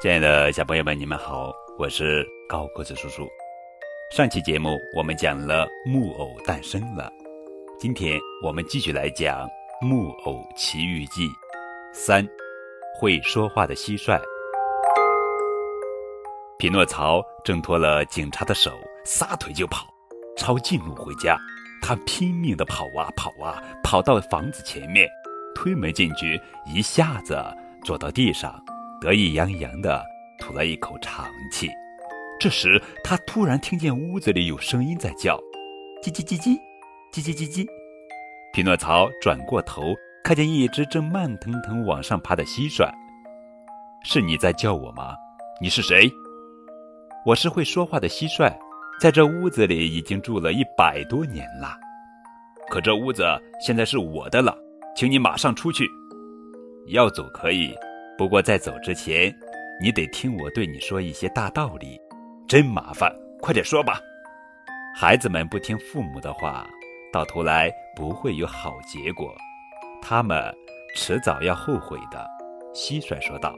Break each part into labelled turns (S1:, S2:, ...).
S1: 亲爱的小朋友们，你们好，我是高个子叔叔。上期节目我们讲了木偶诞生了，今天我们继续来讲《木偶奇遇记》三，会说话的蟋蟀。匹诺曹挣脱了警察的手，撒腿就跑，抄近路回家。他拼命地跑啊跑啊，跑到房子前面，推门进去，一下子坐到地上。得意洋洋地吐了一口长气，这时他突然听见屋子里有声音在叫：“叽叽叽叽，叽叽叽叽。”匹诺曹转过头，看见一只正慢腾腾往上爬的蟋蟀。“是你在叫我吗？你是谁？”“我是会说话的蟋蟀，在这屋子里已经住了一百多年了。可这屋子现在是我的了，请你马上出去。要走可以。”不过在走之前，你得听我对你说一些大道理，真麻烦，快点说吧。孩子们不听父母的话，到头来不会有好结果，他们迟早要后悔的。蟋蟀说道。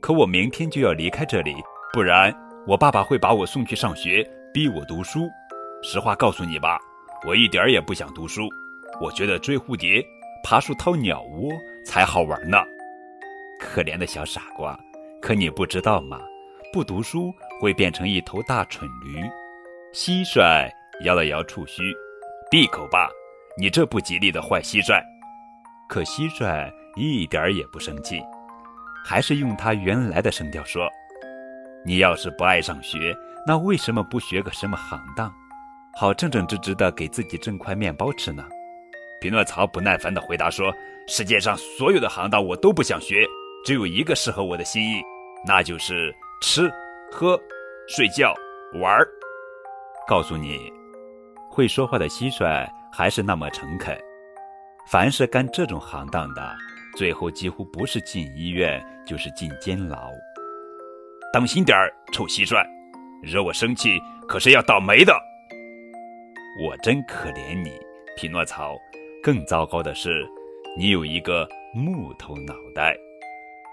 S1: 可我明天就要离开这里，不然我爸爸会把我送去上学，逼我读书。实话告诉你吧，我一点儿也不想读书，我觉得追蝴蝶、爬树掏鸟窝才好玩呢。可怜的小傻瓜，可你不知道吗？不读书会变成一头大蠢驴。蟋蟀摇了摇触须，闭口吧，你这不吉利的坏蟋蟀。可蟋蟀一点儿也不生气，还是用它原来的声调说：“你要是不爱上学，那为什么不学个什么行当，好正正直直的给自己挣块面包吃呢？”匹诺曹不耐烦地回答说：“世界上所有的行当我都不想学。”只有一个适合我的心意，那就是吃、喝、睡觉、玩儿。告诉你，会说话的蟋蟀还是那么诚恳。凡是干这种行当的，最后几乎不是进医院，就是进监牢。当心点儿，臭蟋蟀，惹我生气可是要倒霉的。我真可怜你，匹诺曹。更糟糕的是，你有一个木头脑袋。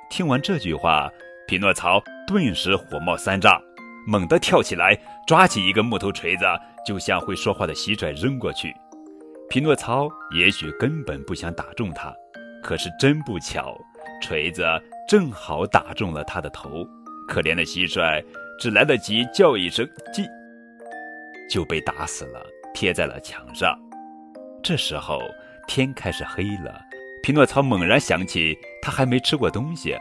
S1: 听完这句话，匹诺曹顿时火冒三丈，猛地跳起来，抓起一个木头锤子，就向会说话的蟋蟀扔过去。匹诺曹也许根本不想打中它，可是真不巧，锤子正好打中了他的头。可怜的蟋蟀只来得及叫一声“叽”，就被打死了，贴在了墙上。这时候天开始黑了。匹诺曹猛然想起，他还没吃过东西，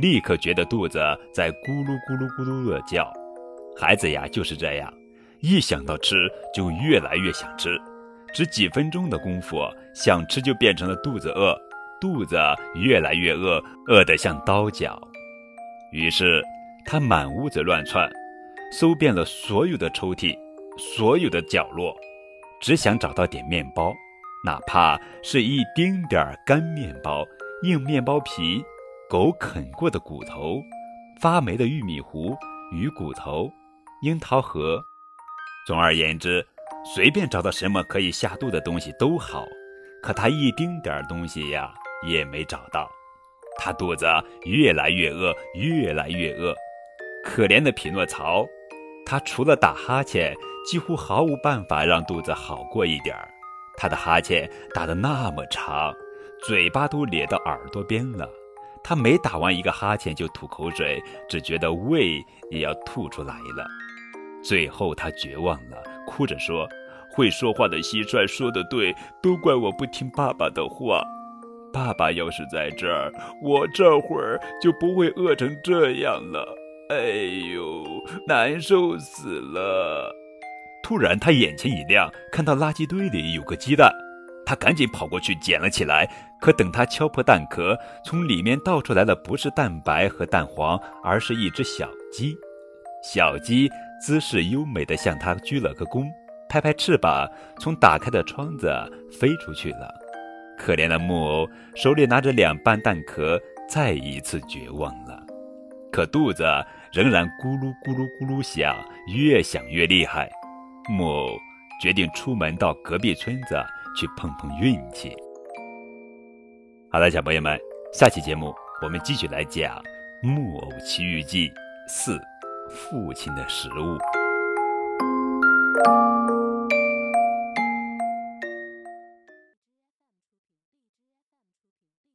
S1: 立刻觉得肚子在咕噜咕噜咕噜的叫。孩子呀，就是这样，一想到吃就越来越想吃，只几分钟的功夫，想吃就变成了肚子饿，肚子越来越饿，饿得像刀绞。于是他满屋子乱窜，搜遍了所有的抽屉，所有的角落，只想找到点面包。哪怕是一丁点儿干面包、硬面包皮、狗啃过的骨头、发霉的玉米糊、鱼骨头、樱桃核，总而言之，随便找到什么可以下肚的东西都好。可他一丁点儿东西呀也没找到，他肚子越来越饿，越来越饿。可怜的匹诺曹，他除了打哈欠，几乎毫无办法让肚子好过一点儿。他的哈欠打得那么长，嘴巴都咧到耳朵边了。他每打完一个哈欠就吐口水，只觉得胃也要吐出来了。最后他绝望了，哭着说：“会说话的蟋蟀说的对，都怪我不听爸爸的话。爸爸要是在这儿，我这会儿就不会饿成这样了。哎呦，难受死了！”突然，他眼前一亮，看到垃圾堆里有个鸡蛋，他赶紧跑过去捡了起来。可等他敲破蛋壳，从里面倒出来的不是蛋白和蛋黄，而是一只小鸡。小鸡姿势优美地向他鞠了个躬，拍拍翅膀，从打开的窗子飞出去了。可怜的木偶手里拿着两半蛋壳，再一次绝望了。可肚子仍然咕噜咕噜咕噜响，越响越厉害。木偶决定出门到隔壁村子去碰碰运气。好了，小朋友们，下期节目我们继续来讲《木偶奇遇记》四，父亲的食物。